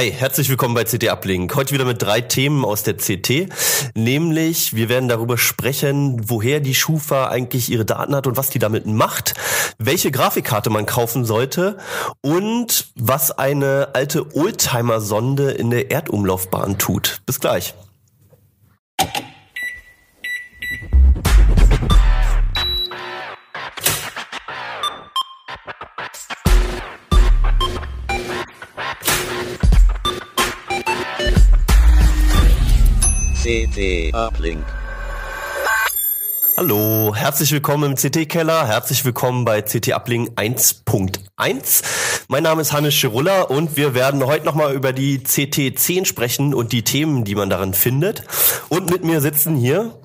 Hi, herzlich willkommen bei CT Uplink. Heute wieder mit drei Themen aus der CT. Nämlich, wir werden darüber sprechen, woher die Schufa eigentlich ihre Daten hat und was die damit macht, welche Grafikkarte man kaufen sollte und was eine alte Oldtimer-Sonde in der Erdumlaufbahn tut. Bis gleich. CT Uplink. Hallo, herzlich willkommen im CT-Keller, herzlich willkommen bei CT Uplink 1.1. Mein Name ist Hannes Schirulla und wir werden heute nochmal über die CT10 sprechen und die Themen, die man darin findet. Und mit mir sitzen hier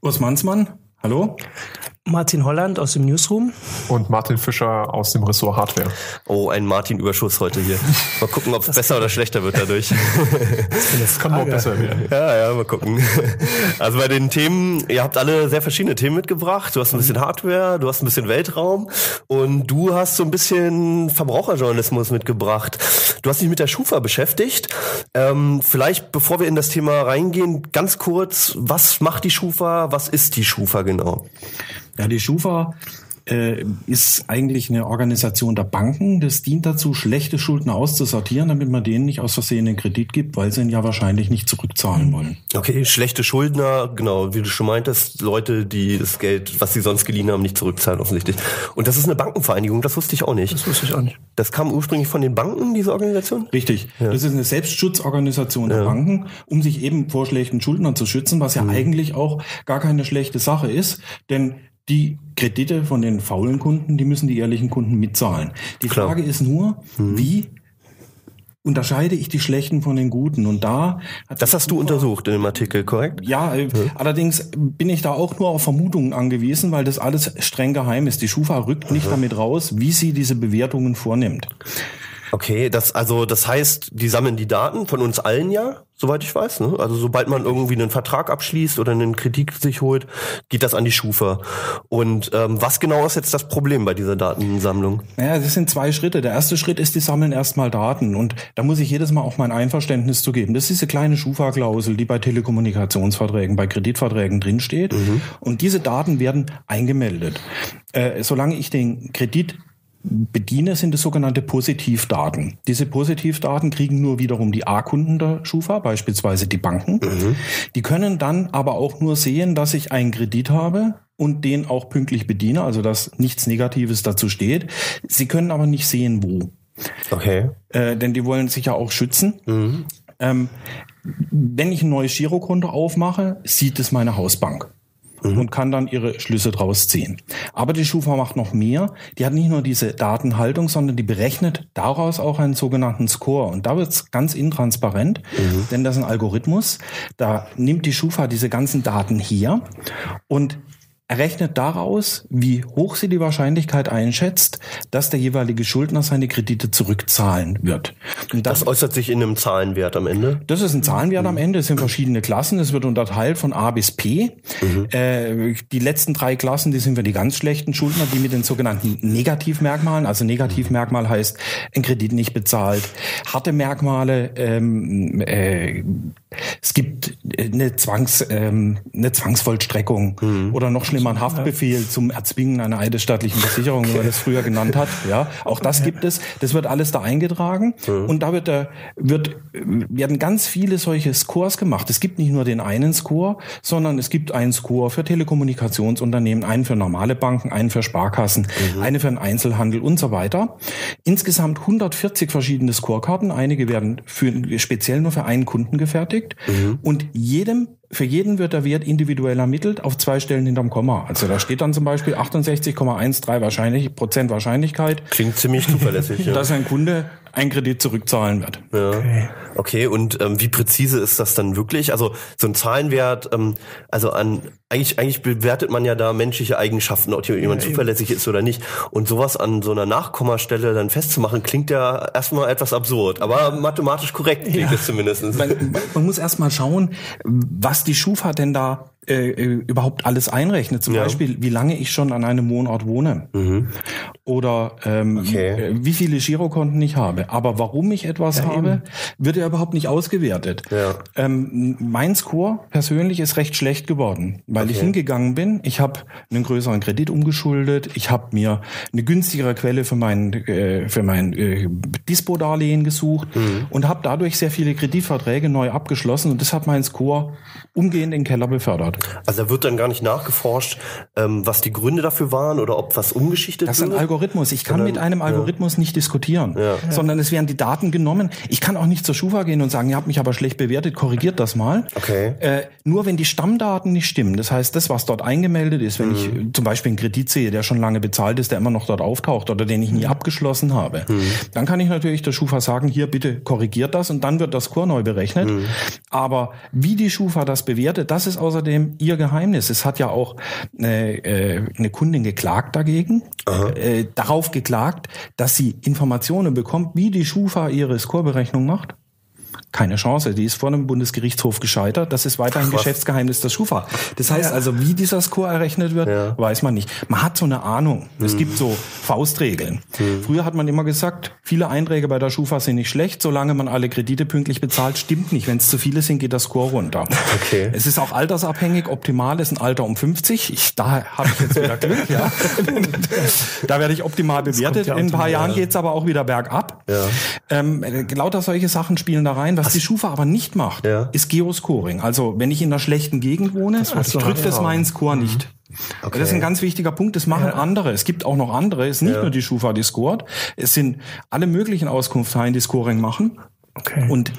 Urs Mansmann, hallo. Martin Holland aus dem Newsroom. Und Martin Fischer aus dem Ressort Hardware. Oh, ein Martin-Überschuss heute hier. Mal gucken, ob es besser oder schlechter wird dadurch. Das kann auch besser werden. Ja, ja, mal gucken. Also bei den Themen, ihr habt alle sehr verschiedene Themen mitgebracht. Du hast ein bisschen Hardware, du hast ein bisschen Weltraum und du hast so ein bisschen Verbraucherjournalismus mitgebracht. Du hast dich mit der Schufa beschäftigt. Ähm, vielleicht, bevor wir in das Thema reingehen, ganz kurz, was macht die Schufa? Was ist die Schufa genau? Ja, die Schufa äh, ist eigentlich eine Organisation der Banken. Das dient dazu, schlechte Schuldner auszusortieren, damit man denen nicht aus Versehen den Kredit gibt, weil sie ihn ja wahrscheinlich nicht zurückzahlen wollen. Okay, schlechte Schuldner, genau, wie du schon meintest, Leute, die das Geld, was sie sonst geliehen haben, nicht zurückzahlen offensichtlich. Und das ist eine Bankenvereinigung, das wusste ich auch nicht. Das wusste ich auch nicht. Das kam ursprünglich von den Banken, diese Organisation? Richtig. Das ist eine Selbstschutzorganisation der Banken, um sich eben vor schlechten Schuldnern zu schützen, was ja eigentlich auch gar keine schlechte Sache ist, denn die Kredite von den faulen Kunden, die müssen die ehrlichen Kunden mitzahlen. Die Klar. Frage ist nur, wie unterscheide ich die schlechten von den guten? Und da Das hast du untersucht in dem Artikel, korrekt? Ja, äh, allerdings bin ich da auch nur auf Vermutungen angewiesen, weil das alles streng geheim ist. Die Schufa rückt nicht damit raus, wie sie diese Bewertungen vornimmt. Okay, das also das heißt, die sammeln die Daten von uns allen ja, soweit ich weiß. Ne? Also sobald man irgendwie einen Vertrag abschließt oder einen Kredit sich holt, geht das an die Schufa. Und ähm, was genau ist jetzt das Problem bei dieser Datensammlung? Naja, das sind zwei Schritte. Der erste Schritt ist, die sammeln erstmal Daten. Und da muss ich jedes Mal auch mein Einverständnis zu geben. Das ist diese kleine Schufa-Klausel, die bei Telekommunikationsverträgen, bei Kreditverträgen drinsteht. Und diese Daten werden eingemeldet. Äh, solange ich den Kredit bediene, sind es sogenannte Positivdaten. Diese Positivdaten kriegen nur wiederum die A-Kunden der Schufa, beispielsweise die Banken. Die können dann aber auch nur sehen, dass ich einen Kredit habe und den auch pünktlich bediene, also dass nichts Negatives dazu steht. Sie können aber nicht sehen, wo. Okay. Äh, denn die wollen sich ja auch schützen. Ähm, wenn ich ein neues Girokonto aufmache, sieht es meine Hausbank. Und kann dann ihre Schlüsse draus ziehen. Aber die Schufa macht noch mehr. Die hat nicht nur diese Datenhaltung, sondern die berechnet daraus auch einen sogenannten Score. Und da wird's ganz intransparent, denn das ist ein Algorithmus. Da nimmt die Schufa diese ganzen Daten hier und errechnet daraus, wie hoch sie die Wahrscheinlichkeit einschätzt, dass der jeweilige Schuldner seine Kredite zurückzahlen wird. Und Das äußert sich in einem Zahlenwert am Ende. das ist ein Zahlenwert am Ende. Es sind verschiedene Klassen. Es wird unterteilt von A bis P. Äh, die letzten drei Klassen, die sind für die ganz schlechten Schuldner, die mit den sogenannten Negativmerkmalen. Also Negativmerkmal heißt, ein Kredit nicht bezahlt. Harte Merkmale, ähm, äh, es gibt eine, Zwangs, ähm, eine Zwangsvollstreckung oder noch schlimmer ein Haftbefehl zum Erzwingen einer eidesstattlichen Versicherung, wie man das früher genannt hat. Ja, auch das gibt es. Das wird alles da eingetragen und da wird, äh, wird, werden ganz viele solche Scores gemacht. Es gibt nicht nur den einen Score, sondern es gibt einen Score für Telekommunikationsunternehmen, einen für normale Banken, einen für Sparkassen, eine für den Einzelhandel und so weiter. Insgesamt 140 verschiedene Scorekarten. Einige werden für, speziell nur für einen Kunden gefertigt und jedem für jeden wird der Wert individuell ermittelt auf zwei Stellen hinterm Komma. Also da steht dann zum Beispiel 68,13 wahrscheinlich, Prozent Wahrscheinlichkeit, Klingt ziemlich zuverlässig. ja. dass ein Kunde einen Kredit zurückzahlen wird. Ja. Okay, und ähm, wie präzise ist das dann wirklich? Also so ein Zahlenwert, ähm, also an eigentlich eigentlich bewertet man ja da menschliche Eigenschaften, ob jemand zuverlässig ist oder nicht. Und sowas an so einer Nachkommastelle dann festzumachen, klingt ja erstmal etwas absurd, aber mathematisch korrekt klingt es zumindest. Man, man muss erst mal schauen, was die Schufa denn da äh, äh, überhaupt alles einrechnet. Zum Ja. Beispiel, wie lange ich schon an einem Wohnort wohne. oder ähm, Okay. äh, wie viele Girokonten ich habe. Aber warum ich etwas habe, wird ja überhaupt nicht ausgewertet. Ja. Ähm, mein Score persönlich ist recht schlecht geworden, weil ich Okay. hingegangen bin. Ich habe einen größeren Kredit umgeschuldet. Ich habe mir eine günstigere Quelle für mein äh, für mein äh, Dispo-Darlehen gesucht Mhm. und habe dadurch sehr viele Kreditverträge neu abgeschlossen und das hat meinen Score umgehend in den Keller befördert. Also da wird dann gar nicht nachgeforscht, ähm, was die Gründe dafür waren oder ob was umgeschichtet Das ist ein wird. Algorithmus. Ich kann Sondern- mit einem Algorithmus nicht diskutieren, sondern es werden die Daten genommen. Ich kann auch nicht zur Schufa gehen und sagen, ihr habt mich aber schlecht bewertet, korrigiert das mal. Okay. Äh, nur wenn die Stammdaten nicht stimmen, das heißt, das, was dort eingemeldet ist, wenn ich äh, zum Beispiel einen Kredit sehe, der schon lange bezahlt ist, der immer noch dort auftaucht oder den ich nie abgeschlossen habe, dann kann ich natürlich der Schufa sagen, hier bitte korrigiert das und dann wird das Score neu berechnet. Aber wie die Schufa das bewertet, das ist außerdem ihr Geheimnis. Es hat ja auch äh, äh, eine Kundin geklagt dagegen, äh, darauf geklagt, dass sie Informationen bekommt, wie die Schufa ihre Scoreberechnung macht. Keine Chance. Die ist vor einem Bundesgerichtshof gescheitert. Das ist weiterhin Ach. Geschäftsgeheimnis der Schufa. Das heißt also, wie dieser Score errechnet wird, Ja. weiß man nicht. Man hat so eine Ahnung. Es gibt so Faustregeln. Früher hat man immer gesagt, viele Einträge bei der Schufa sind nicht schlecht, solange man alle Kredite pünktlich bezahlt. Stimmt nicht. Wenn es zu viele sind, geht der Score runter. Okay. Es ist auch altersabhängig. Optimal ist ein Alter um 50. Ich, da habe ich jetzt wieder Glück. Ja. da werde ich optimal bewertet. ja In ein paar Jahren ja. geht's aber auch wieder bergab. Ja. Ähm, äh, lauter solche Sachen spielen da rein. Was die Schufa aber nicht macht, Ja. ist Geoscoring. Also wenn ich in einer schlechten Gegend wohne, drückt das ja. meinen Score nicht. Okay. Das ist ein ganz wichtiger Punkt. Das machen andere. Es gibt auch noch andere. Es ist nicht Ja. nur die Schufa, die scored. Es sind alle möglichen Auskunftshaien, die Scoring machen. Okay. Und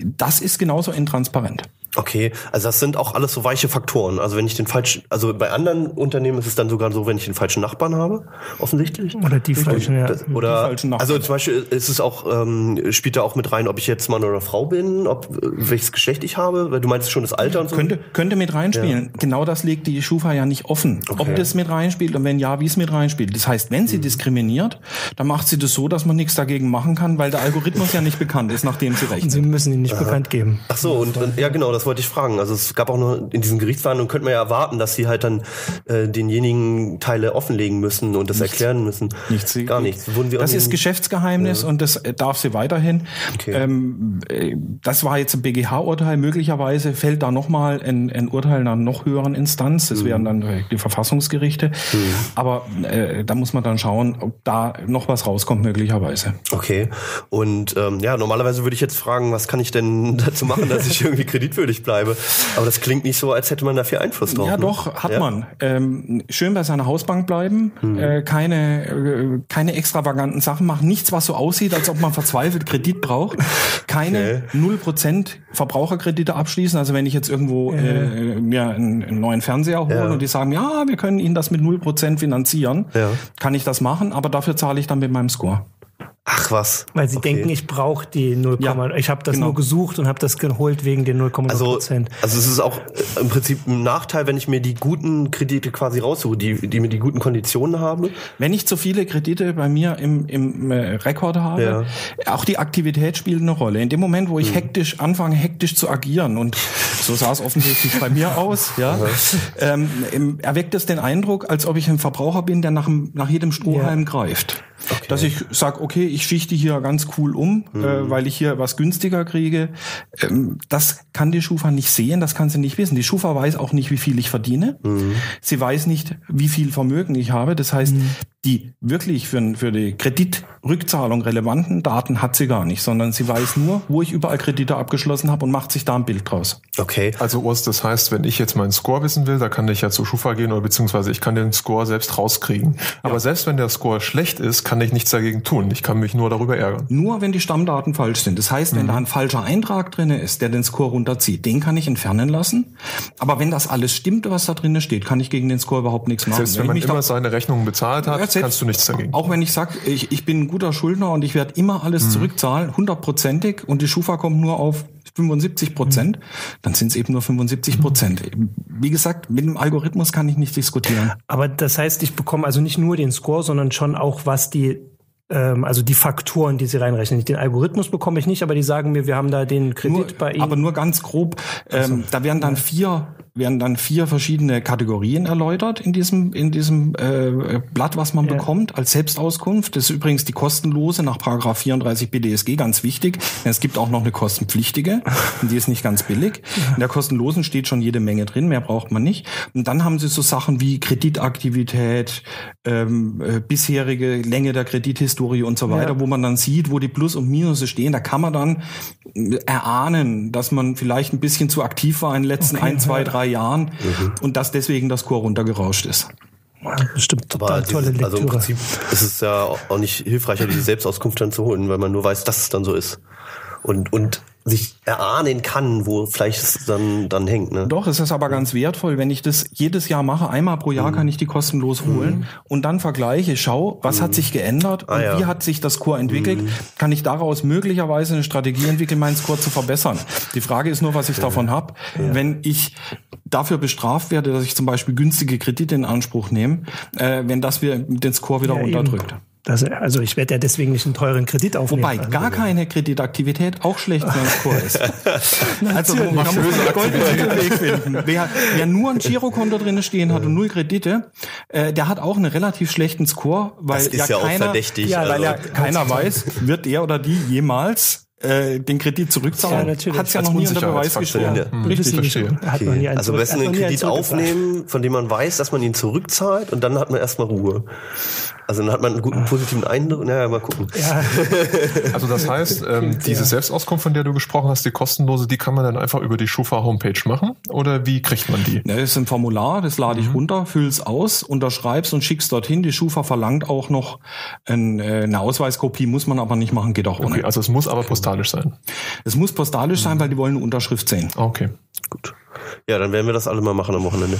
das ist genauso intransparent. Okay, also das sind auch alles so weiche Faktoren. Also wenn ich den falschen, also bei anderen Unternehmen ist es dann sogar so, wenn ich den falschen Nachbarn habe, offensichtlich. Oder die falschen, ja. Das, oder falschen Nachbarn. also zum Beispiel ist es auch ähm, spielt da auch mit rein, ob ich jetzt Mann oder Frau bin, ob äh, welches Geschlecht ich habe, weil du meinst schon das Alter und so. Könnte, könnte mit reinspielen. Genau das legt die Schufa ja nicht offen. Ob das mit reinspielt und wenn ja, wie es mit reinspielt. Das heißt, wenn Mhm. sie diskriminiert, dann macht sie das so, dass man nichts dagegen machen kann, weil der Algorithmus ja nicht bekannt ist, nachdem sie Und rechnet. Sie müssen ihn nicht bekannt geben. Ach so, und, und ja genau, das wollte ich fragen. Also es gab auch noch in diesen Gerichtsverhandlungen könnte man ja erwarten, dass sie halt dann äh, denjenigen Teile offenlegen müssen und das erklären müssen. Nichts. Gar nichts. Wurden wir das ist Geschäftsgeheimnis und das darf sie weiterhin. Okay. Ähm, äh, das war jetzt ein BGH-Urteil. Möglicherweise fällt da nochmal ein, ein Urteil einer noch höheren Instanz. Das wären dann die Verfassungsgerichte. Aber äh, da muss man dann schauen, ob da noch was rauskommt, möglicherweise. Okay. Und ähm, ja, normalerweise würde ich jetzt fragen, was kann ich denn dazu machen, dass ich irgendwie kreditwürdig bleibe? Aber das klingt nicht so, als hätte man da viel Einfluss drauf. Ja, ne? doch, hat Ja? man. Ähm, schön bei seiner Hausbank bleiben, äh, keine, äh, keine extravaganten Sachen machen, nichts, was so aussieht, als ob man verzweifelt Kredit braucht, keine null Prozent Verbraucherkredite abschließen. Also wenn ich jetzt irgendwo äh, mir einen, einen neuen Fernseher hole Ja. und die sagen, ja, wir können Ihnen das mit null Prozent finanzieren, Ja. kann ich das machen, aber dafür zahle ich dann mit meinem Score. Ach was. Weil sie Okay. denken, ich brauche die 0, Ja, ich habe das genau. nur gesucht und habe das geholt wegen den 0,0 Also, Prozent. also es ist auch äh, im Prinzip ein Nachteil, wenn ich mir die guten Kredite quasi raussuche, die, die mir die guten Konditionen haben. Wenn ich zu viele Kredite bei mir im, im äh, Rekord habe, auch die Aktivität spielt eine Rolle. In dem Moment, wo ich hektisch anfange, hektisch zu agieren und so sah es offensichtlich bei mir aus, ja, ähm, erweckt es den Eindruck, als ob ich ein Verbraucher bin, der nach, nach jedem Strohhalm greift. Dass ich sage, okay, ich schichte hier ganz cool um, äh, weil ich hier was günstiger kriege. Ähm, das kann die Schufa nicht sehen, das kann sie nicht wissen. Die Schufa weiß auch nicht, wie viel ich verdiene. Sie weiß nicht, wie viel Vermögen ich habe. Das heißt, die wirklich für, für die Kreditrückzahlung relevanten Daten hat sie gar nicht, sondern sie weiß nur, wo ich überall Kredite abgeschlossen habe und macht sich da ein Bild draus. Okay. Also Urs, das heißt, wenn ich jetzt meinen Score wissen will, da kann ich ja zu Schufa gehen oder beziehungsweise ich kann den Score selbst rauskriegen. Aber selbst wenn der Score schlecht ist, kann ich nichts dagegen tun. Ich kann mich nur darüber ärgern. Nur wenn die Stammdaten falsch sind. Das heißt, wenn da ein falscher Eintrag drinne ist, der den Score runterzieht, den kann ich entfernen lassen. Aber wenn das alles stimmt, was da drinne steht, kann ich gegen den Score überhaupt nichts machen. Selbst wenn ich man mich immer seine Rechnungen bezahlt hat, Ja, selbst- kannst du nichts dagegen. Auch wenn ich sage, ich, ich bin ein guter Schuldner und ich werde immer alles zurückzahlen, hundertprozentig, und die Schufa kommt nur auf 75 Prozent, dann sind es eben nur 75 Prozent. Wie gesagt, mit dem Algorithmus kann ich nicht diskutieren. Aber das heißt, ich bekomme also nicht nur den Score, sondern schon auch, was die, ähm, also die Faktoren, die sie reinrechnen. Den Algorithmus bekomme ich nicht, aber die sagen mir, wir haben da den Kredit Nur, bei Ihnen. aber nur ganz grob. Ähm, Da werden dann vier werden dann vier verschiedene Kategorien erläutert in diesem, in diesem äh, Blatt, was man Ja. bekommt als Selbstauskunft. Das ist übrigens die kostenlose nach Paragraph 34 BDSG, ganz wichtig. Es gibt auch noch eine kostenpflichtige, die ist nicht ganz billig. In der kostenlosen steht schon jede Menge drin, mehr braucht man nicht. Und dann haben sie so Sachen wie Kreditaktivität, ähm, äh, bisherige Länge der Kredithistorie und so weiter, Ja. wo man dann sieht, wo die Plus und Minus stehen. Da kann man dann äh, erahnen, dass man vielleicht ein bisschen zu aktiv war in den letzten Okay, ein, zwei, ja. Drei Jahren und dass deswegen das Score runtergerauscht ist. Bestimmt Aber total tolle dieses, Lektüre. also im Prinzip ist es ja auch nicht hilfreicher, diese Selbstauskunft dann zu holen, weil man nur weiß, dass es dann so ist. Und, und sich erahnen kann, wo vielleicht es dann, dann hängt. Ne? Doch, es ist aber ganz wertvoll, wenn ich das jedes Jahr mache. Einmal pro Mhm. Jahr kann ich die kostenlos holen und dann vergleiche, schau, was hat sich geändert und Ah, ja. Mhm. wie hat sich das Score entwickelt. Kann ich daraus möglicherweise eine Strategie entwickeln, meinen Score zu verbessern. Die Frage ist nur, was ich davon habe. Wenn ich dafür bestraft werde, dass ich zum Beispiel günstige Kredite in Anspruch nehme, äh, wenn das wir den Score wieder Ja, eben. Das, also ich werde ja deswegen nicht einen teuren Kredit aufnehmen. Wobei Also, gar keine Kreditaktivität auch schlecht für einen Score ist. also man muss einen goldenen Weg finden. Wer, wer nur ein Girokonto drin stehen hat und null Kredite, äh, der hat auch einen relativ schlechten Score, weil Das ist ja auch keiner, verdächtig, Ja, weil also- ja keiner weiß, wird der oder die jemals äh, den Kredit Ja, zurückzahlen. natürlich. Hat's ja Als noch nie unter Beweis gestellt. Ja. Hm, Richtig. verstehe. Hat man nie einen Also am zurück- besten hat man einen Kredit aufnehmen, von dem man weiß, dass man ihn zurückzahlt und dann hat man erstmal Ruhe. Also dann hat man einen guten positiven Eindruck. Naja, mal gucken. Ja, Also das heißt, ähm, diese Selbstauskunft, von der du gesprochen hast, die kostenlose, die kann man dann einfach über die Schufa-Homepage machen? Oder wie kriegt man die? Ja, das ist ein Formular, das lade Mhm. ich runter, füll's aus, unterschreib's und schick's dorthin. Die Schufa verlangt auch noch ein, äh, eine Ausweiskopie, muss man aber nicht machen, geht auch ohne. Okay, also es muss aber postalisch sein. Es muss postalisch sein, weil die wollen eine Unterschrift sehen. Okay. Gut. Ja, dann werden wir das alle mal machen am Wochenende.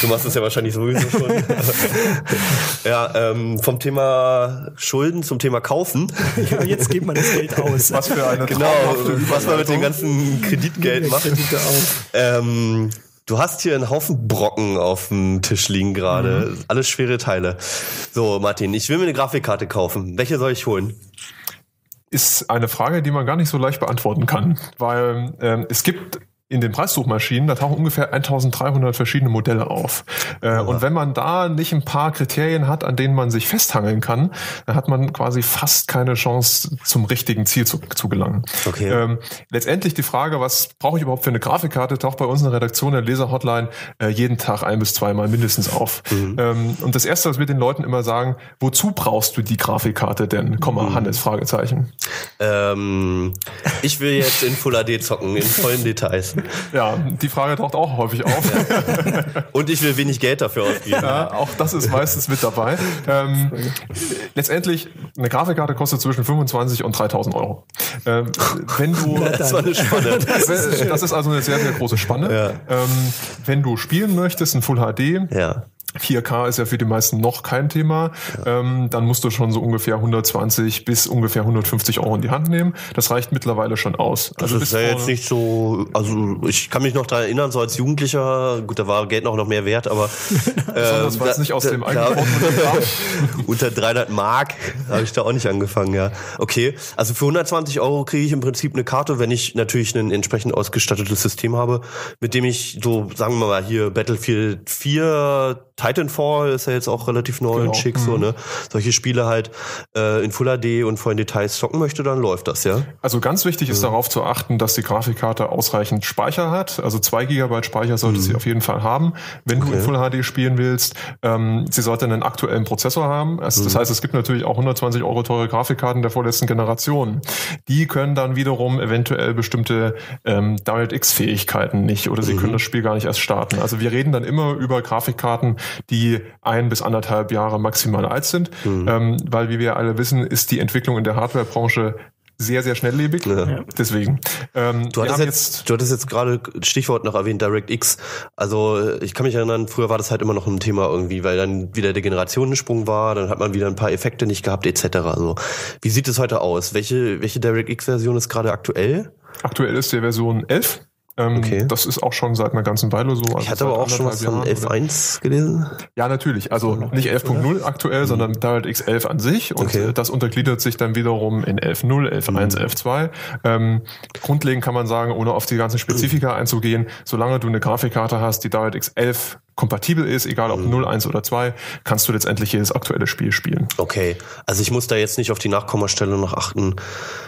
Du machst es ja wahrscheinlich sowieso schon. ja, ähm, vom Thema Schulden zum Thema Kaufen. ja, jetzt gibt man das Geld aus. Was für eine Genau, was man mit dem ganzen Kreditgeld macht. Ähm, du hast hier einen Haufen Brocken auf dem Tisch liegen gerade. Alles schwere Teile. So, Martin, ich will mir eine Grafikkarte kaufen. Welche soll ich holen? Ist eine Frage, die man gar nicht so leicht beantworten kann, weil ähm, es gibt in den Preissuchmaschinen, da tauchen ungefähr 1300 verschiedene Modelle auf. Äh, und wenn man da nicht ein paar Kriterien hat, an denen man sich festhangeln kann, dann hat man quasi fast keine Chance, zum richtigen Ziel zu, zu gelangen. Okay. Ähm, letztendlich die Frage, was brauche ich überhaupt für eine Grafikkarte, taucht bei uns in der Redaktion der Leser-Hotline äh, jeden Tag ein bis zweimal mindestens auf. Ähm, und das Erste, was wir den Leuten immer sagen, wozu brauchst du die Grafikkarte denn? Komma, Hannes, Fragezeichen. Ähm, ich will jetzt in Full HD zocken, in vollen Details. Ja, die Frage taucht auch häufig auf. Und ich will wenig Geld dafür ausgeben. Ja, auch das ist meistens mit dabei. Ähm, letztendlich, eine Grafikkarte kostet zwischen 25 und 3000 Euro. Ähm, wenn du, Das war eine Spanne. das ist also eine sehr, sehr große Spanne. Ähm, wenn du spielen möchtest in Full HD, Ja. 4K ist ja für die meisten noch kein Thema. Ähm, dann musst du schon so ungefähr 120 bis ungefähr 150 Euro in die Hand nehmen. Das reicht mittlerweile schon aus. Also das ist ja jetzt nicht so, also ich kann mich noch daran erinnern, so als Jugendlicher, gut, da war Geld noch, noch mehr wert, aber Besonders, ähm, weil es da- nicht aus da- dem kam. unter 300 Mark habe ich da auch nicht angefangen, ja. Okay, also für 120 Euro kriege ich im Prinzip eine Karte, wenn ich natürlich ein entsprechend ausgestattetes System habe, mit dem ich so, sagen wir mal hier Battlefield 4, Titanfall ist ja jetzt auch relativ neu Genau. und schick, so, ne? Solche Spiele halt äh, in Full HD und vollen Details zocken möchte, dann läuft das, ja. Also ganz wichtig ist darauf zu achten, dass die Grafikkarte ausreichend Speicher hat. Also zwei Gigabyte Speicher sollte sie auf jeden Fall haben, wenn du in Full HD spielen willst. Ähm, sie sollte einen aktuellen Prozessor haben. Also, Das heißt, es gibt natürlich auch 120 Euro teure Grafikkarten der vorletzten Generation. Die können dann wiederum eventuell bestimmte ähm, DirectX-Fähigkeiten nicht oder sie können das Spiel gar nicht erst starten. Also wir reden dann immer über Grafikkarten, die ein bis anderthalb Jahre maximal alt sind, ähm, weil wie wir alle wissen, ist die Entwicklung in der Hardwarebranche sehr, sehr schnelllebig. Ja. Deswegen. Ähm, Du hattest jetzt, du hattest jetzt gerade Stichwort noch erwähnt, DirectX. Also ich kann mich erinnern, früher war das halt immer noch ein Thema irgendwie, weil dann wieder der Generationensprung war, dann hat man wieder ein paar Effekte nicht gehabt etc. Also wie sieht es heute aus? Welche welche DirectX-Version ist gerade aktuell? Aktuell ist die Version 11. Ähm, okay. Das ist auch schon seit einer ganzen Weile so. Also ich hatte aber auch schon was von 11.1 gelesen. Ja, natürlich. Also nicht 11.0 aktuell, mhm. sondern DirectX 11 an sich. Und okay. das untergliedert sich dann wiederum in 11.0, 11.1, mhm. 11.2. Ähm, grundlegend kann man sagen, ohne auf die ganzen Spezifika einzugehen, solange du eine Grafikkarte hast, die DirectX 11 kompatibel ist, egal ob mhm. 0, 1 oder 2, kannst du letztendlich jedes aktuelle Spiel spielen. Okay, also ich muss da jetzt nicht auf die Nachkommastelle noch achten,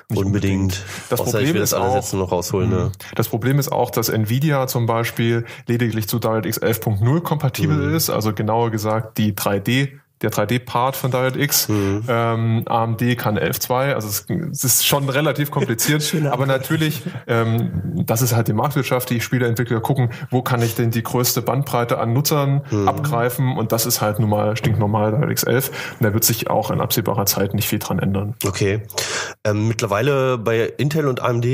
nicht unbedingt. Das Außer Problem jetzt noch rausholen. Ne? Mhm. Das Problem ist auch, dass Nvidia zum Beispiel lediglich zu DirectX 11.0 kompatibel mhm. ist, also genauer gesagt die 3D der 3D-Part von DirectX. Mhm. Ähm, AMD kann 11.2, also es, es, ist schon relativ kompliziert. aber natürlich, ähm, das ist halt die Marktwirtschaft, die Spieleentwickler gucken, wo kann ich denn die größte Bandbreite an Nutzern mhm. abgreifen und das ist halt nun mal stinknormal DirectX 11 und da wird sich auch in absehbarer Zeit nicht viel dran ändern. Okay. Ähm, mittlerweile bei Intel und AMD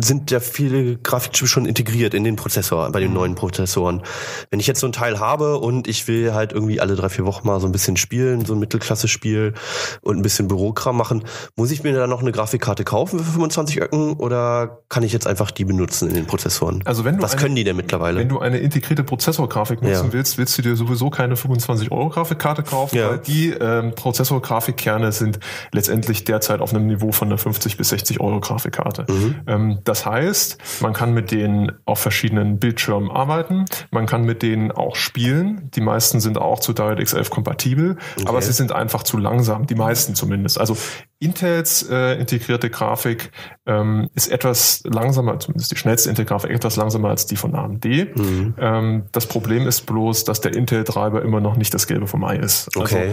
sind ja viele Grafikchips schon integriert in den Prozessor, bei den mhm. neuen Prozessoren. Wenn ich jetzt so ein Teil habe und ich will halt irgendwie alle drei, vier Wochen mal so ein bisschen bisschen spielen, so ein Mittelklasse-Spiel und ein bisschen Bürokram machen. Muss ich mir da noch eine Grafikkarte kaufen für 25 Öcken oder kann ich jetzt einfach die benutzen in den Prozessoren? Also wenn du Was eine, können die denn mittlerweile? Wenn du eine integrierte Prozessorgrafik nutzen ja. willst, willst du dir sowieso keine 25 Euro Grafikkarte kaufen, ja. weil die ähm, Prozessorgrafikkerne sind letztendlich derzeit auf einem Niveau von einer 50 bis 60 Euro Grafikkarte. Mhm. Ähm, das heißt, man kann mit denen auf verschiedenen Bildschirmen arbeiten, man kann mit denen auch spielen. Die meisten sind auch zu DirectX 11 kompatibel kompatibel, okay. aber sie sind einfach zu langsam, die meisten zumindest. Also Intels äh, integrierte Grafik ähm, ist etwas langsamer, zumindest die schnellste Intel-Grafik etwas langsamer als die von AMD. Mhm. Ähm, das Problem ist bloß, dass der Intel-Treiber immer noch nicht das Gelbe vom Ei ist. Also okay.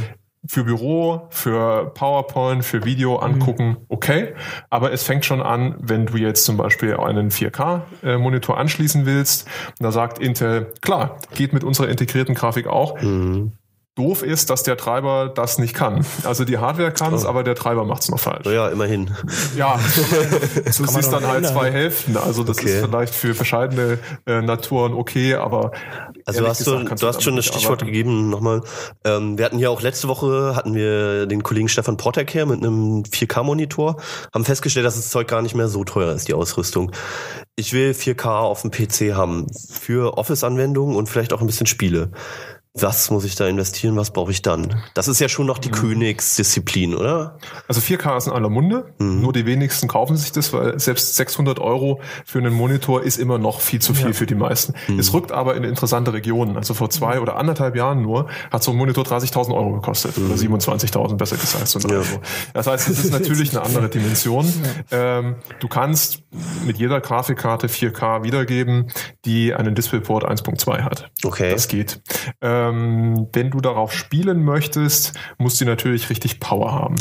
für Büro, für PowerPoint, für Video angucken, mhm. okay. Aber es fängt schon an, wenn du jetzt zum Beispiel einen 4K-Monitor anschließen willst. Da sagt Intel, klar, geht mit unserer integrierten Grafik auch. Mhm. Doof ist, dass der Treiber das nicht kann. Also die Hardware kann es, oh. aber der Treiber macht es noch falsch. Ja, immerhin. Ja, du siehst dann halt zwei Hälften. Also das okay. ist vielleicht für verschiedene äh, Naturen okay, aber also hast gesagt, du, du hast schon das Stichwort arbeiten. gegeben nochmal. Ähm, wir hatten ja auch letzte Woche hatten wir den Kollegen Stefan Portek her mit einem 4K-Monitor, haben festgestellt, dass das Zeug gar nicht mehr so teuer ist, die Ausrüstung. Ich will 4K auf dem PC haben für Office-Anwendungen und vielleicht auch ein bisschen Spiele was muss ich da investieren, was brauche ich dann? Das ist ja schon noch die mhm. Königsdisziplin, oder? Also 4K ist in aller Munde, mhm. nur die wenigsten kaufen sich das, weil selbst 600 Euro für einen Monitor ist immer noch viel zu viel ja. für die meisten. Mhm. Es rückt aber in interessante Regionen. Also vor zwei oder anderthalb Jahren nur hat so ein Monitor 30.000 Euro gekostet oder 27.000 mhm. besser gesagt. So ja. Das heißt, es ist natürlich eine andere Dimension. Ähm, du kannst mit jeder Grafikkarte 4K wiedergeben, die einen DisplayPort 1.2 hat. Okay. Das geht. Ähm, ähm, wenn du darauf spielen möchtest, muss die natürlich richtig Power haben.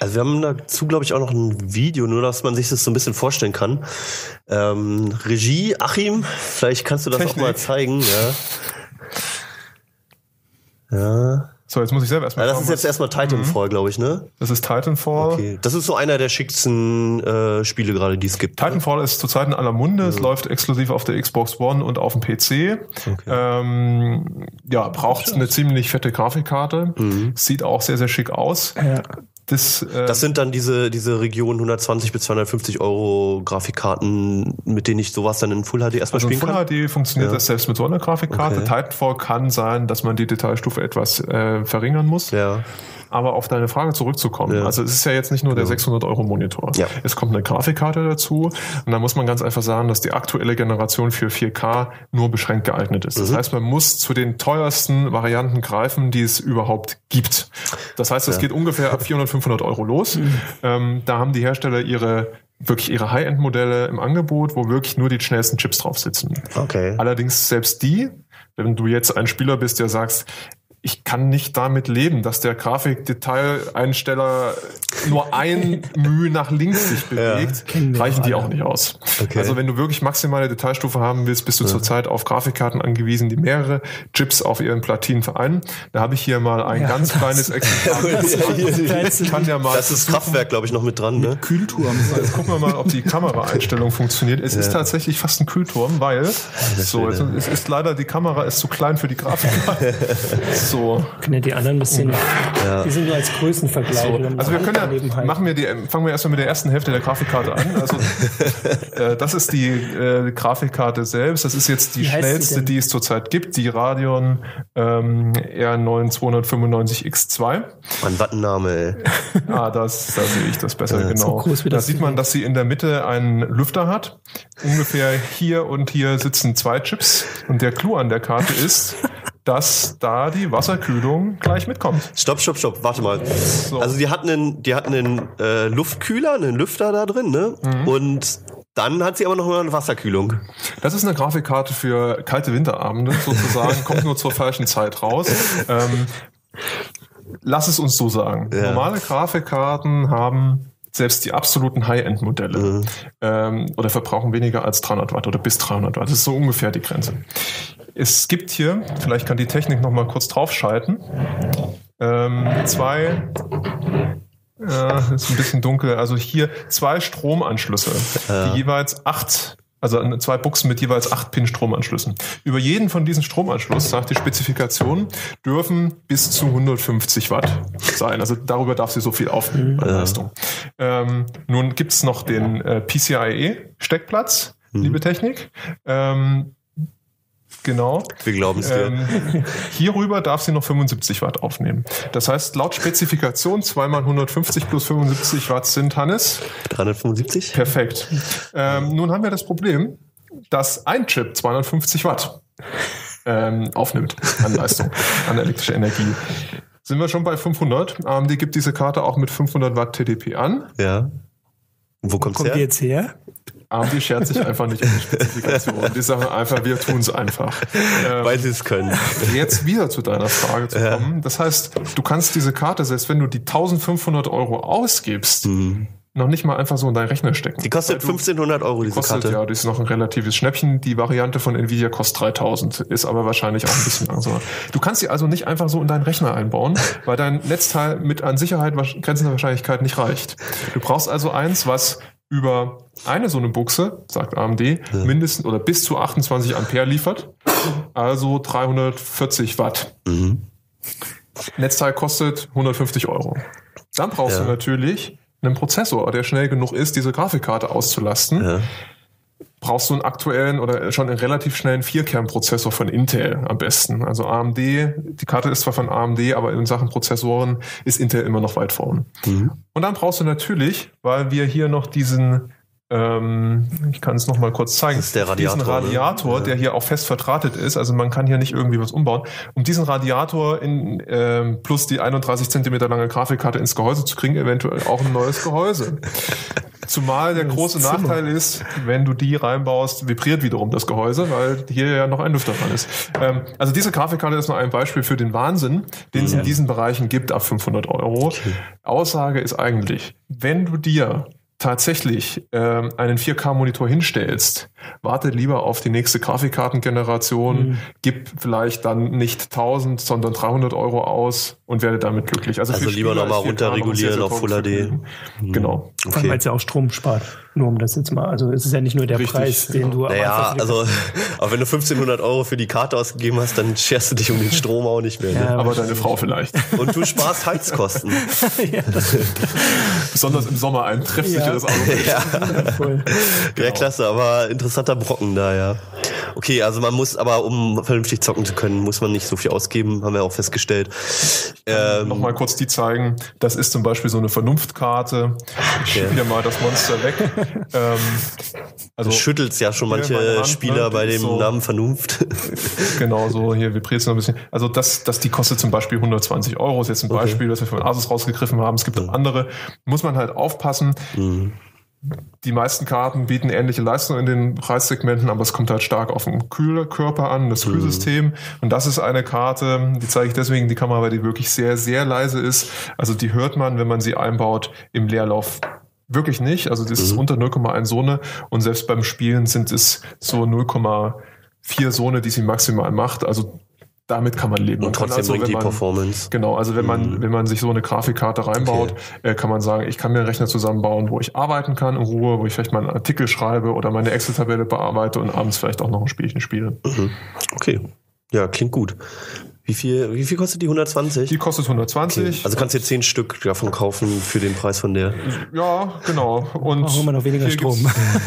Also wir haben dazu, glaube ich, auch noch ein Video, nur dass man sich das so ein bisschen vorstellen kann. Ähm, Regie, Achim, vielleicht kannst du das Technik. auch mal zeigen. Ja. Ja. So, jetzt muss ich selber erstmal. Ja, das ist jetzt erstmal Titanfall, mhm. glaube ich, ne? Das ist Titanfall. Okay. Das ist so einer der schicksten äh, Spiele gerade, die es gibt. Titanfall oder? ist zurzeit in aller Munde. Mhm. Es läuft exklusiv auf der Xbox One und auf dem PC. Okay. Ähm, ja, braucht eine ziemlich fette Grafikkarte. Mhm. Sieht auch sehr, sehr schick aus. Ja. Das, äh, das sind dann diese, diese Region 120 bis 250 Euro Grafikkarten, mit denen ich sowas dann in Full HD erstmal also spielen Full kann? Full HD funktioniert ja. das selbst mit so einer Grafikkarte. Okay. Titanfall kann sein, dass man die Detailstufe etwas äh, verringern muss. Ja. Aber auf deine Frage zurückzukommen, ja. also es ist ja jetzt nicht nur der 600 Euro Monitor. Ja. Es kommt eine Grafikkarte dazu und da muss man ganz einfach sagen, dass die aktuelle Generation für 4K nur beschränkt geeignet ist. Das mhm. heißt, man muss zu den teuersten Varianten greifen, die es überhaupt gibt. Das heißt, es ja. geht ungefähr ab 400, 500 Euro los. Mhm. Ähm, da haben die Hersteller ihre wirklich ihre High-End-Modelle im Angebot, wo wirklich nur die schnellsten Chips drauf sitzen. Okay. Allerdings selbst die, wenn du jetzt ein Spieler bist, der sagst, ich kann nicht damit leben, dass der Grafikdetaileinsteller nur ein Mühe nach links sich bewegt, ja, reichen die auch nicht aus. Okay. Also wenn du wirklich maximale Detailstufe haben willst, bist du ja. zurzeit auf Grafikkarten angewiesen, die mehrere Chips auf ihren Platinen vereinen. Da habe ich hier mal ein ja, ganz kleines Exemplar. ich kann ja mal das ist Kraftwerk, glaube ich, noch mit dran. Ne? Kühlturm. Jetzt gucken wir mal, ob die Kameraeinstellung funktioniert. Es ist tatsächlich fast ein Kühlturm, weil so, es ist leider die Kamera ist zu klein für die Grafikkarte. So. Können ja die anderen ein bisschen, Ja. die sind nur als Größenvergleich. So, also wir können ja, Nebenheit. machen wir die, fangen wir erstmal mit der ersten Hälfte der Grafikkarte an. Also äh, das ist die äh, Grafikkarte selbst. Das ist jetzt die Wie schnellste, die es zurzeit gibt, die Radeon ähm, R9 295X2. Mann, was ein Name, ey. Ah, das, da sehe ich das besser, genau. so da sieht man, dass sie in der Mitte einen Lüfter hat. Ungefähr hier und hier sitzen zwei Chips. Und der Clou an der Karte ist, dass da die Wasserkühlung gleich mitkommt. Stopp, stopp, stopp, warte mal. Also die hatten einen, die hatten einen äh, Luftkühler, einen Lüfter da drin, ne? Und dann hat sie aber noch mal eine Wasserkühlung. Das ist eine Grafikkarte für kalte Winterabende sozusagen, kommt nur zur falschen Zeit raus. Ähm, lass es uns so sagen. Ja. Normale Grafikkarten haben selbst die absoluten High-End-Modelle ähm, oder verbrauchen weniger als 300 Watt oder bis 300 Watt. Das ist so ungefähr die Grenze. Es gibt hier, vielleicht kann die Technik noch mal kurz draufschalten, ähm, zwei ja, ist ein bisschen dunkel. Also hier zwei Stromanschlüsse, die jeweils acht, also zwei Buchsen mit jeweils acht Pin Stromanschlüssen. Über jeden von diesen Stromanschluss, sagt die Spezifikation, dürfen bis zu 150 Watt sein. Also darüber darf sie so viel aufnehmen an Leistung. Ähm, nun gibt's noch den äh, PCIe-Steckplatz, liebe Technik. Ähm, Genau. Wir glauben es dir. Ähm, hierüber darf sie noch 75 Watt aufnehmen. Das heißt, laut Spezifikation 2 mal 150 plus 75 Watt sind Hannes. 375? Perfekt. Ähm, nun haben wir das Problem, dass ein Chip 250 Watt ähm, aufnimmt an Leistung, an elektrischer Energie. Sind wir schon bei 500? AMD gibt diese Karte auch mit 500 Watt TDP an. Ja. Wo kommt's Kommt her? die jetzt her? AMD schert sich einfach nicht um die Spezifikation. Die sagen einfach, wir tun es einfach. Ähm, Weil sie es können. jetzt wieder zu deiner Frage zu kommen. Das heißt, du kannst diese Karte, selbst wenn du die 1500 Euro ausgibst, noch nicht mal einfach so in deinen Rechner stecken. Mhm. Die kostet 1500 Euro, diese kostet, Karte. ja, die ist noch ein relatives Schnäppchen. Die Variante von Nvidia kostet 3000, ist aber wahrscheinlich auch ein bisschen langsamer. Du kannst sie also nicht einfach so in deinen Rechner einbauen, weil dein Netzteil mit an Sicherheit grenzender Wahrscheinlichkeit nicht reicht. Du brauchst also eins, was über eine so eine Buchse, sagt AMD, mindestens oder bis zu 28 Ampere liefert. Also 340 Watt. Mhm. Netzteil kostet 150 Euro. Dann brauchst Ja. du natürlich einen Prozessor, der schnell genug ist, diese Grafikkarte auszulasten. Ja. Brauchst du einen aktuellen oder schon einen relativ schnellen Vierkernprozessor von Intel am besten. Also AMD, die Karte ist zwar von AMD, aber in Sachen Prozessoren ist Intel immer noch weit vorn. Mhm. Und dann brauchst du natürlich, weil wir hier noch diesen ähm, ich kann es noch mal kurz zeigen. Das ist der Radiator, Diesen ne? Radiator, Ja. der hier auch fest verdrahtet ist. Also man kann hier nicht irgendwie was umbauen. Um diesen Radiator in, ähm, plus die 31 Zentimeter lange Grafikkarte ins Gehäuse zu kriegen, eventuell auch ein neues Gehäuse. Zumal der große Nachteil ist, wenn du die reinbaust, vibriert wiederum das Gehäuse, weil hier ja noch ein Lüfter dran ist. Ähm, also diese Grafikkarte ist nur ein Beispiel für den Wahnsinn, den es in diesen Bereichen gibt ab 500 Euro. Aussage ist eigentlich, wenn du dir tatsächlich ähm, einen 4K-Monitor hinstellst, warte lieber auf die nächste Grafikkartengeneration, gib vielleicht dann nicht 1000, sondern 300 Euro aus und werde damit glücklich. Also für lieber Spieler noch mal ist 4K noch ein sehr, runterregulieren auf Full HD. Vergnügen. Genau. Vor allem, weil es ja auch Strom spart. Nur um das jetzt mal, also es ist ja nicht nur der Richtig, Preis, den ja. du Naja, also, aber wenn du 1500 Euro für die Karte ausgegeben hast, dann scherst du dich um den Strom auch nicht mehr. Ne? Ja, Aber deine Frau vielleicht. Und du sparst Heizkosten. ja, das Besonders im Sommer ein treffsicheres Ja. Auto. ja. ja, klasse, aber interessanter Brocken da, ja. Okay, also man muss aber, um vernünftig zocken zu können, muss man nicht so viel ausgeben, haben wir auch festgestellt. Ähm, Nochmal kurz die zeigen. Das ist zum Beispiel so eine Vernunftkarte. Ich schiebe hier mal das Monster weg. ähm, also schüttelt's ja schon manche Hand, Spieler ne, bei dem so- Namen Vernunft. genau so, hier vibriert es noch ein bisschen. Also das, das, die kostet zum Beispiel 120 Euro. Ist jetzt ein Okay. Beispiel, das wir von Asus rausgegriffen haben. Es gibt auch andere. Muss man halt aufpassen. Mhm. Die meisten Karten bieten ähnliche Leistungen in den Preissegmenten, aber es kommt halt stark auf den Kühlkörper an, das Kühlsystem. Und das ist eine Karte, die zeige ich deswegen die Kamera, weil die wirklich sehr, sehr leise ist. Also die hört man, wenn man sie einbaut, im Leerlauf wirklich nicht. Also das ist unter 0,1 Sone und selbst beim Spielen sind es so 0,4 Sone, die sie maximal macht. Also damit kann man leben. Man Und trotzdem also, bringt die man- Performance. Genau, also wenn man, wenn man sich so eine Grafikkarte reinbaut, äh, kann man sagen, ich kann mir einen Rechner zusammenbauen, wo ich arbeiten kann in Ruhe, wo ich vielleicht mal einen Artikel schreibe oder meine Excel-Tabelle bearbeite und abends vielleicht auch noch ein Spielchen spiele. Okay. Ja, klingt gut. Wie viel, wie viel kostet die 120? Die kostet 120. Okay. Also kannst du jetzt 10 Stück davon kaufen für den Preis von der. Ja, genau. Und Brauchen wir noch weniger Strom.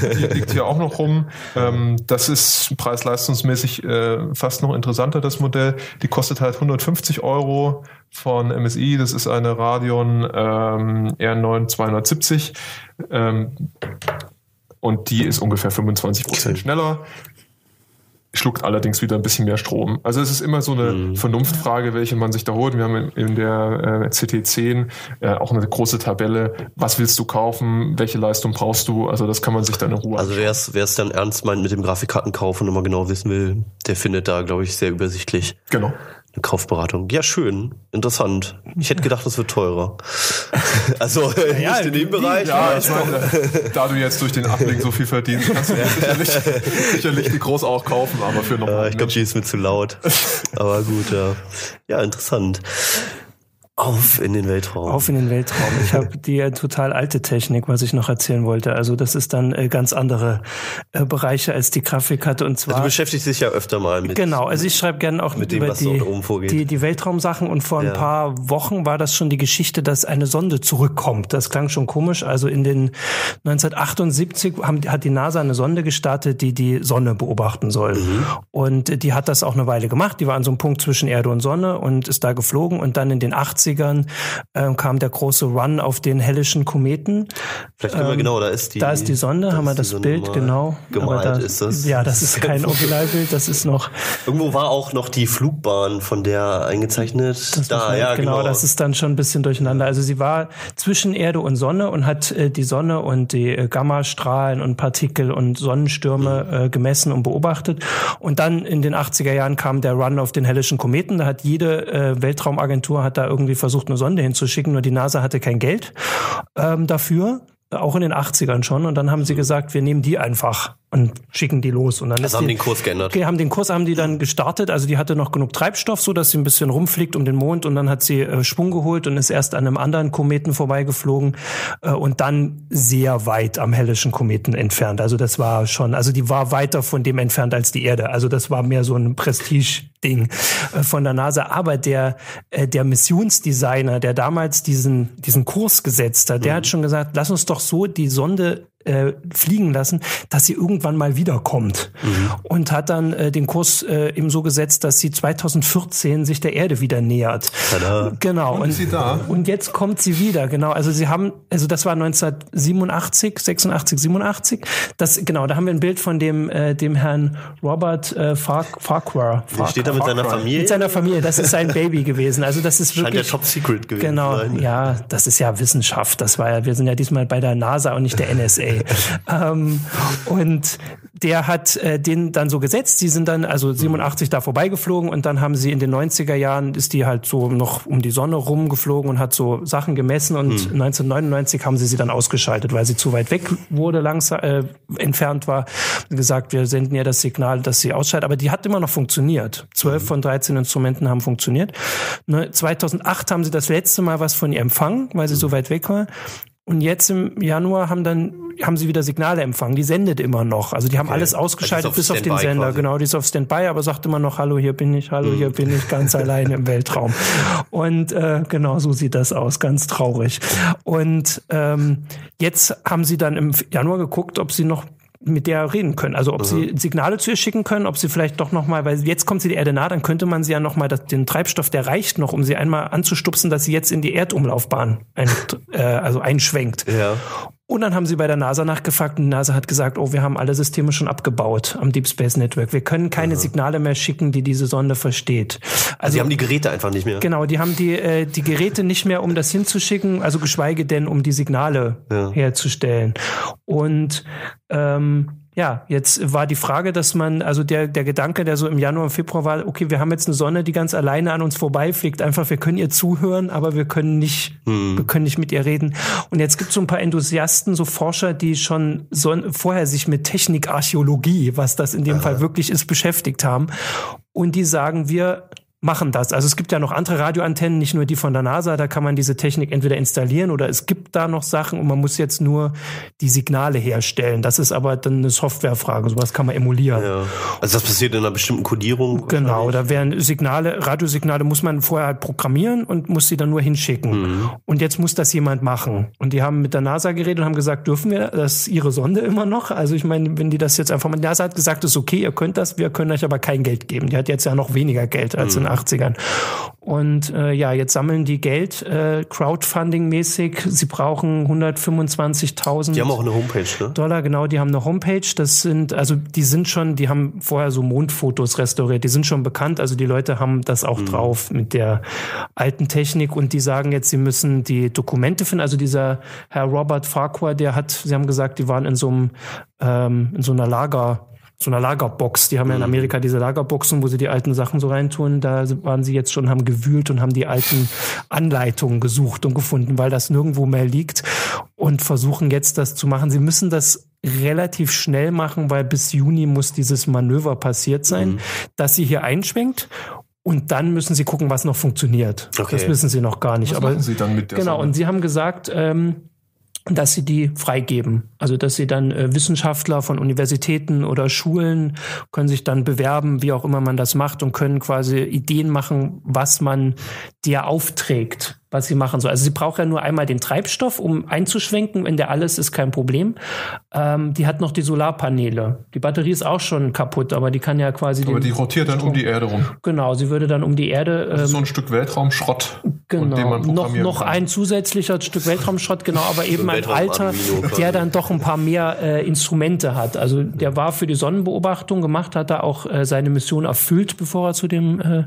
Die liegt hier auch noch rum. Ähm, das ist preis-leistungsmäßig äh, fast noch interessanter, das Modell. Die kostet halt 150 Euro von MSI. Das ist eine Radeon ähm, R9 270. Ähm, und die ist ungefähr 25 Prozent Okay. schneller. Schluckt allerdings wieder ein bisschen mehr Strom. Also es ist immer so eine Vernunftfrage, welche man sich da holt. Wir haben in, der äh, CT10 äh, auch eine große Tabelle. Was willst du kaufen? Welche Leistung brauchst du? Also das kann man sich dann in Ruhe Also wer es wer es dann ernst meint mit dem Grafikkartenkauf und immer genau wissen will, der findet da, glaube ich, sehr übersichtlich Genau. Eine Kaufberatung. Ja, schön, interessant. Ich hätte gedacht, das wird teurer. also Ja, nicht in dem Bereich. Ja, ich meine, da du jetzt durch den Uplink so viel verdienst, kannst du sicherlich, sicherlich die groß auch kaufen, aber für Ja, normale ich glaube, die ist mir zu laut. Aber gut, ja. Ja, interessant. Auf in den Weltraum. Auf in den Weltraum. Ich habe die äh, total alte Technik, was ich noch erzählen wollte. Also das ist dann äh, ganz andere äh, Bereiche als die Grafikkarte und du zwar beschäftigst dich ja öfter mal mit. Genau, also ich schreibe gerne auch Mit dem, über was die, die, die Weltraumsachen und vor ein Ja. paar Wochen war das schon die Geschichte, dass eine Sonde zurückkommt. Das klang schon komisch. Also in den 1978 haben, hat die NASA eine Sonde gestartet, die die Sonne beobachten soll. Mhm. Und die hat das auch eine Weile gemacht. Die war an so einem Punkt zwischen Erde und Sonne und ist da geflogen. Und dann in den 80ern ähm, kam der große Run auf den hellischen Kometen. Vielleicht können wir genau, da ist die. Da ist die Sonde, da haben wir das Bild, genau. Gemalt da, ist das. Ja, das ist kein Originalbild, das ist noch Irgendwo war auch noch die Flugbahn von der eingezeichnet. Da, ja, genau, genau. das ist dann schon ein bisschen durcheinander. Also sie war zwischen Erde und Sonne und hat äh, die Sonne und die äh, Gammastrahlen und Partikel und Sonnenstürme Mhm. äh, gemessen und beobachtet. Und dann in den 80er Jahren kam der Run auf den hellischen Kometen. Da hat jede äh, Weltraumagentur hat da irgendwie versucht, eine Sonde hinzuschicken, nur die NASA hatte kein Geld ähm, dafür. Auch in den 80ern schon. Und dann haben sie gesagt, wir nehmen die einfach und schicken die los. Und dann also ist haben die, den Kurs geändert. Okay, haben den Kurs haben die dann gestartet, also die hatte noch genug Treibstoff, so dass sie ein bisschen rumfliegt um den Mond und dann hat sie äh, Schwung geholt und ist erst an einem anderen Kometen vorbeigeflogen äh, und dann sehr weit am hellischen Kometen entfernt. Also das war schon, also die war weiter von dem entfernt als die Erde. Also das war mehr so ein Prestige-Ding äh, von der NASA. Aber der äh, der Missionsdesigner, der damals diesen diesen Kurs gesetzt hat, der hat schon gesagt, lass uns doch so die Sonde äh, fliegen lassen, dass sie irgendwann mal wiederkommt. Und hat dann äh, den Kurs äh, eben so gesetzt, dass sie 2014 sich der Erde wieder nähert. Tada. Genau. Und, da? und jetzt kommt sie wieder, genau. Also sie haben, also das war 1987, 86, 87. Das, genau, da haben wir ein Bild von dem, äh, dem Herrn Robert äh, Fark, Farquhar. Der steht da mit seiner Familie. Mit seiner Familie, das ist sein Baby gewesen. Also das ist Scheint wirklich ja Top Secret gewesen Genau, zu sein. ja, das ist ja Wissenschaft. Das war ja, wir sind ja diesmal bei der NASA und nicht der NSA. Ähm, und der hat äh, den dann so gesetzt. Sie sind dann also 87 da vorbeigeflogen und dann haben sie in den 90er Jahren ist die halt so noch um die Sonne rumgeflogen und hat so Sachen gemessen und 1999 haben sie sie dann ausgeschaltet, weil sie zu weit weg wurde, langsam äh, entfernt war. Und gesagt, wir senden ihr das Signal, dass sie ausschaltet, aber die hat immer noch funktioniert. 12 von 13 Instrumenten haben funktioniert. Ne, 2008 haben sie das letzte Mal was von ihr empfangen, weil sie so weit weg war. Und jetzt im Januar haben dann haben sie wieder Signale empfangen. Die sendet immer noch. Also die haben alles ausgeschaltet Also die ist bis auf auf den Sender. quasi. Genau, die ist auf Standby, aber sagt immer noch, hallo, hier bin ich, hallo, hier bin ich ganz alleine im Weltraum. Und äh, genau so sieht das aus, ganz traurig. Und ähm, jetzt haben sie dann im Januar geguckt, ob sie noch mit der reden können. Also ob sie Signale zu ihr schicken können, ob sie vielleicht doch noch mal, weil jetzt kommt sie der Erde nah, dann könnte man sie ja noch mal das, den Treibstoff, der reicht noch, um sie einmal anzustupsen, dass sie jetzt in die Erdumlaufbahn ein, äh, also einschwenkt. Ja. Und dann haben sie bei der NASA nachgefragt und die NASA hat gesagt, oh, wir haben alle Systeme schon abgebaut am Deep Space Network. Wir können keine Signale mehr schicken, die diese Sonde versteht. Also Sie haben die Geräte einfach nicht mehr. Genau, die haben die, äh, die Geräte nicht mehr, um das hinzuschicken, also geschweige denn, um die Signale Ja. herzustellen. Und ähm, ja, jetzt war die Frage, dass man, also der, der Gedanke, der so im Januar und Februar war, okay, wir haben jetzt eine Sonne, die ganz alleine an uns vorbeifliegt. Einfach, wir können ihr zuhören, aber wir können nicht, wir können nicht mit ihr reden. Und jetzt gibt es so ein paar Enthusiasten, so Forscher, die schon so, vorher sich mit Technikarchäologie, was das in dem Fall wirklich ist, beschäftigt haben. Und die sagen, wir machen das. Also es gibt ja noch andere Radioantennen, nicht nur die von der NASA, da kann man diese Technik entweder installieren oder es gibt da noch Sachen und man muss jetzt nur die Signale herstellen. Das ist aber dann eine Softwarefrage, sowas kann man emulieren. Ja. Also das passiert in einer bestimmten Kodierung? Genau, da werden Signale, Radiosignale muss man vorher halt programmieren und muss sie dann nur hinschicken. Mhm. Und jetzt muss das jemand machen. Und die haben mit der NASA geredet und haben gesagt, dürfen wir das ihre Sonde immer noch? Also ich meine, wenn die das jetzt einfach mal, NASA hat gesagt, ist okay, ihr könnt das, wir können euch aber kein Geld geben. Die hat jetzt ja noch weniger Geld als mhm. in 80ern. Und äh, ja, jetzt sammeln die Geld äh, Crowdfunding-mäßig. Sie brauchen 125.000 Die haben auch eine Homepage, ne? Dollar, genau, die haben eine Homepage. Das sind, also die sind schon, die haben vorher so Mondfotos restauriert, die sind schon bekannt, also die Leute haben das auch mhm. drauf mit der alten Technik und die sagen jetzt, sie müssen die Dokumente finden. Also dieser Herr Robert Farquhar, der hat, sie haben gesagt, die waren in so einem ähm, in so einer Lager so einer Lagerbox. Die haben ja in mhm. Amerika diese Lagerboxen, wo sie die alten Sachen so reintun. Da waren sie jetzt schon, haben gewühlt und haben die alten Anleitungen gesucht und gefunden, weil das nirgendwo mehr liegt und versuchen jetzt das zu machen. Sie müssen das relativ schnell machen, weil bis Juni muss dieses Manöver passiert sein, mhm. dass sie hier einschwenkt und dann müssen sie gucken, was noch funktioniert. Okay. Das wissen sie noch gar nicht. Was Aber machen sie dann mit der genau. Sonne? Und sie haben gesagt, ähm, dass sie die freigeben. Also dass sie dann äh, Wissenschaftler von Universitäten oder Schulen können sich dann bewerben, wie auch immer man das macht und können quasi Ideen machen, was man dir aufträgt was sie machen soll. Also sie braucht ja nur einmal den Treibstoff, um einzuschwenken. Wenn der alles ist, kein Problem. Ähm, die hat noch die Solarpaneele. Die Batterie ist auch schon kaputt, aber die kann ja quasi. Aber die rotiert dann um die Erde rum. Genau, sie würde dann um die Erde. Ähm, so ein Stück Weltraumschrott. Genau. noch noch kann. ein zusätzlicher Stück Weltraumschrott, genau, aber eben ein alter, der dann doch ein paar mehr äh, Instrumente hat. Also der war für die Sonnenbeobachtung gemacht, hat da auch äh, seine Mission erfüllt, bevor er zu dem. Äh,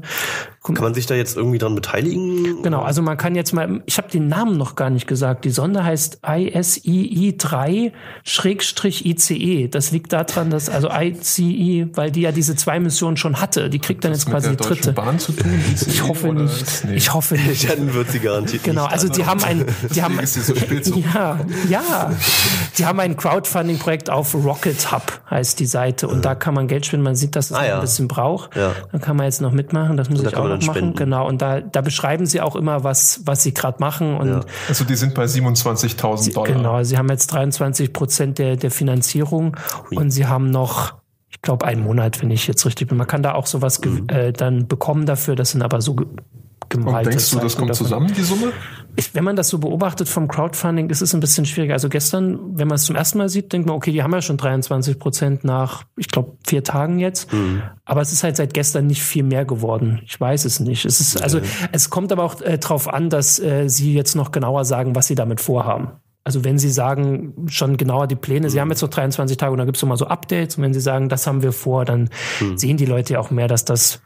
kann man sich da jetzt irgendwie dran beteiligen? Genau, also man kann jetzt mal, ich habe den Namen noch gar nicht gesagt. Die Sonde heißt ISII 3-ICE. Das liegt daran, dass, also ICE, weil die ja diese zwei Missionen schon hatte. Die kriegt dann jetzt quasi die dritte. Bahn zu tun, ICE ich hoffe nicht. Nee. Ich hoffe nicht. Dann wird sie garantiert Genau, nicht also die haben ein, die haben, so ja, ja, die haben ein Crowdfunding-Projekt auf Rocket Hub, heißt die Seite. Und ja. da kann man Geld spenden. Man sieht, dass es ah, ja. ein bisschen braucht. Ja. Dann kann man jetzt noch mitmachen. Das muss ich auch noch machen. Spenden. Genau. Und da, da beschreiben sie auch immer, was, was sie gerade machen. Und ja. Also die sind bei 27.000 Dollar. Genau, sie haben jetzt 23 Prozent der, der Finanzierung Hui. und sie haben noch ich glaube, einen Monat, wenn ich jetzt richtig bin. Man kann da auch sowas mhm. äh, dann bekommen dafür. Das sind aber so gemalte. Und denkst du, das kommt davon. zusammen, die Summe? Ich, wenn man das so beobachtet vom Crowdfunding, ist es ein bisschen schwieriger. Also gestern, wenn man es zum ersten Mal sieht, denkt man, okay, die haben ja schon 23 Prozent nach, ich glaube, vier Tagen jetzt. Mhm. Aber es ist halt seit gestern nicht viel mehr geworden. Ich weiß es nicht. Es ist, also, es kommt aber auch äh, darauf an, dass äh, sie jetzt noch genauer sagen, was sie damit vorhaben. Also wenn Sie sagen, schon genauer die Pläne, Sie haben jetzt noch 23 Tage und dann gibt es immer so Updates und wenn Sie sagen, das haben wir vor, dann mhm. sehen die Leute ja auch mehr, dass das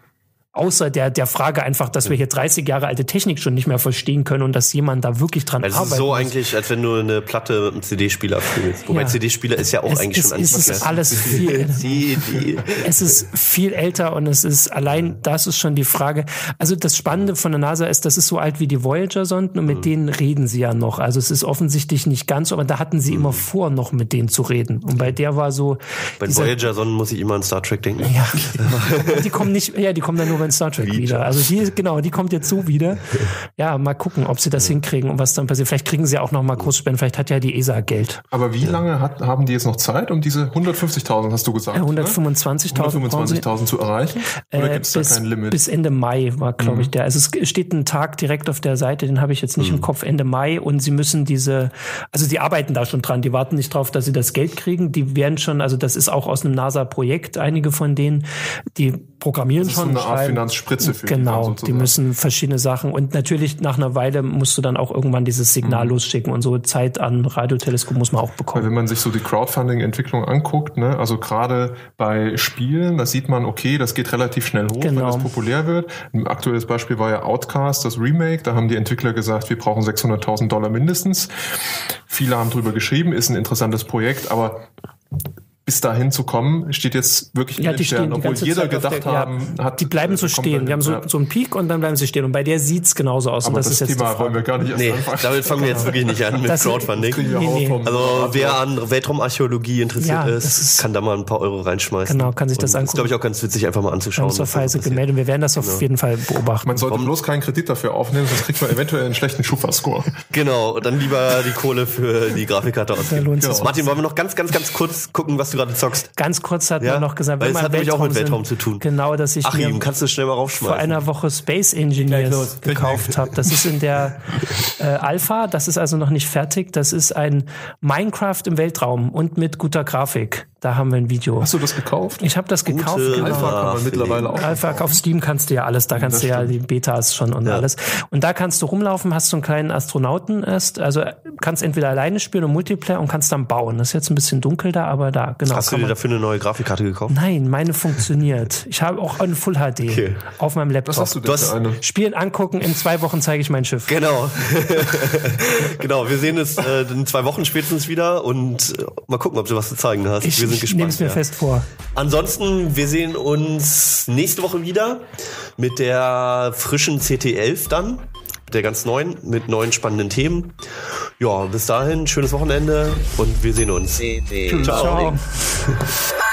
Außer der, der Frage einfach, dass wir hier 30 Jahre alte Technik schon nicht mehr verstehen können und dass jemand da wirklich dran also arbeitet. Es ist so eigentlich, als wenn du eine Platte mit einem CD-Spieler spielst. Wobei ja. CD-Spieler ist ja auch es, eigentlich es, schon es ist alles viel. es ist viel älter und es ist allein, das ist schon die Frage. Also das Spannende von der NASA ist, das ist so alt wie die Voyager-Sonden und mit mhm. denen reden sie ja noch. Also es ist offensichtlich nicht ganz so, aber da hatten sie mhm. immer vor, noch mit denen zu reden. Und bei der war so. Bei Voyager-Sonden muss ich immer an Star Trek denken. Ja. die kommen nicht, ja, die kommen dann nur in Star Trek wieder. wieder. Also die, genau, die kommt jetzt so wieder. Ja, mal gucken, ob sie das hinkriegen und was dann passiert. Vielleicht kriegen sie auch noch mal Kursspenden. Vielleicht hat ja die ESA Geld. Aber wie lange hat, haben die jetzt noch Zeit, um diese 150.000, hast du gesagt? 125.000 125.000 zu erreichen? Oder äh, gibt es da kein Limit? Bis Ende Mai war, glaube mhm. ich, der. Also es steht ein Tag direkt auf der Seite, den habe ich jetzt nicht mhm. im Kopf, Ende Mai. Und sie müssen diese, also die arbeiten da schon dran. Die warten nicht drauf, dass sie das Geld kriegen. Die werden schon, also das ist auch aus einem NASA-Projekt, einige von denen, die programmieren das ist schon. Eine Art Finanzspritze für Genau, die, die müssen verschiedene Sachen und natürlich nach einer Weile musst du dann auch irgendwann dieses Signal mhm. losschicken und so Zeit an Radioteleskop muss man auch bekommen. Weil wenn man sich so die Crowdfunding-Entwicklung anguckt, ne, also gerade bei Spielen, da sieht man, okay, das geht relativ schnell hoch, genau. wenn das populär wird. Ein aktuelles Beispiel war ja Outcast, das Remake, da haben die Entwickler gesagt, wir brauchen 600.000 Dollar mindestens. Viele haben drüber geschrieben, ist ein interessantes Projekt, aber bis dahin zu kommen, steht jetzt wirklich Ja, in die den Sternen, obwohl jeder Zeit gedacht der, haben, ja, hat die bleiben äh, so stehen. Wir haben so, Ja. so einen Peak und dann bleiben sie stehen. Und bei der sieht's genauso aus. Aber und das, das, ist jetzt Thema wollen wir gar nicht erst Nee, anfangen. damit fangen wir jetzt wirklich nicht an mit Das- Crowdfunding. Nee, nee. Also wer an Weltraumarchäologie interessiert Ja, ist, kann da mal ein paar Euro reinschmeißen. Genau, kann sich das Und angucken. Ist, glaube ich, auch ganz witzig, einfach mal anzuschauen. Weise passiert. gemeldet. Wir werden das auf jeden Fall beobachten. Man sollte bloß keinen Kredit dafür aufnehmen, sonst kriegt man eventuell einen schlechten Schufa-Score. Genau, und dann lieber die Kohle für die Grafikkarte ausgeben. sich's. Martin, wollen wir noch ganz, ganz, ganz kurz gucken, was du gerade zockst? Ganz kurz hat Ja, man noch gesagt, weil wenn es wir hat im nämlich auch mit sind, Weltraum zu tun. Genau, dass ich Achim, mir kannst du schnell mal vor raufschmeißen? einer Woche Space Engineers gekauft habe. Das ist in der äh, Alpha, das ist also noch nicht fertig. Das ist ein Minecraft im Weltraum und mit guter Grafik. Da haben wir ein Video. Hast du das gekauft? Ich habe das gekauft. Genau. Alpha kann man mittlerweile auch. Alpha auf Steam kannst du ja alles, da kannst du ja die Betas schon und alles. Und da kannst du rumlaufen, hast so einen kleinen Astronauten erst, also kannst entweder alleine spielen und Multiplayer und kannst dann bauen. Das ist jetzt ein bisschen dunkel da, aber da, genau. Hast du dir dafür eine neue Grafikkarte gekauft? Nein, meine funktioniert. Ich habe auch eine Full HD Okay. auf meinem Laptop. Was hast du denn für eine? Spielen angucken, in zwei Wochen zeige ich mein Schiff. Genau. genau, wir sehen uns äh, in zwei Wochen spätestens wieder und äh, mal gucken, ob du was zu zeigen hast. Ich, wir sind ich gespannt. nehme es mir ja. fest vor. Ansonsten, wir sehen uns nächste Woche wieder mit der frischen CT11 dann. Der ganz neuen, mit neuen spannenden Themen. Ja, bis dahin, schönes Wochenende und wir sehen uns. Ciao. Ciao.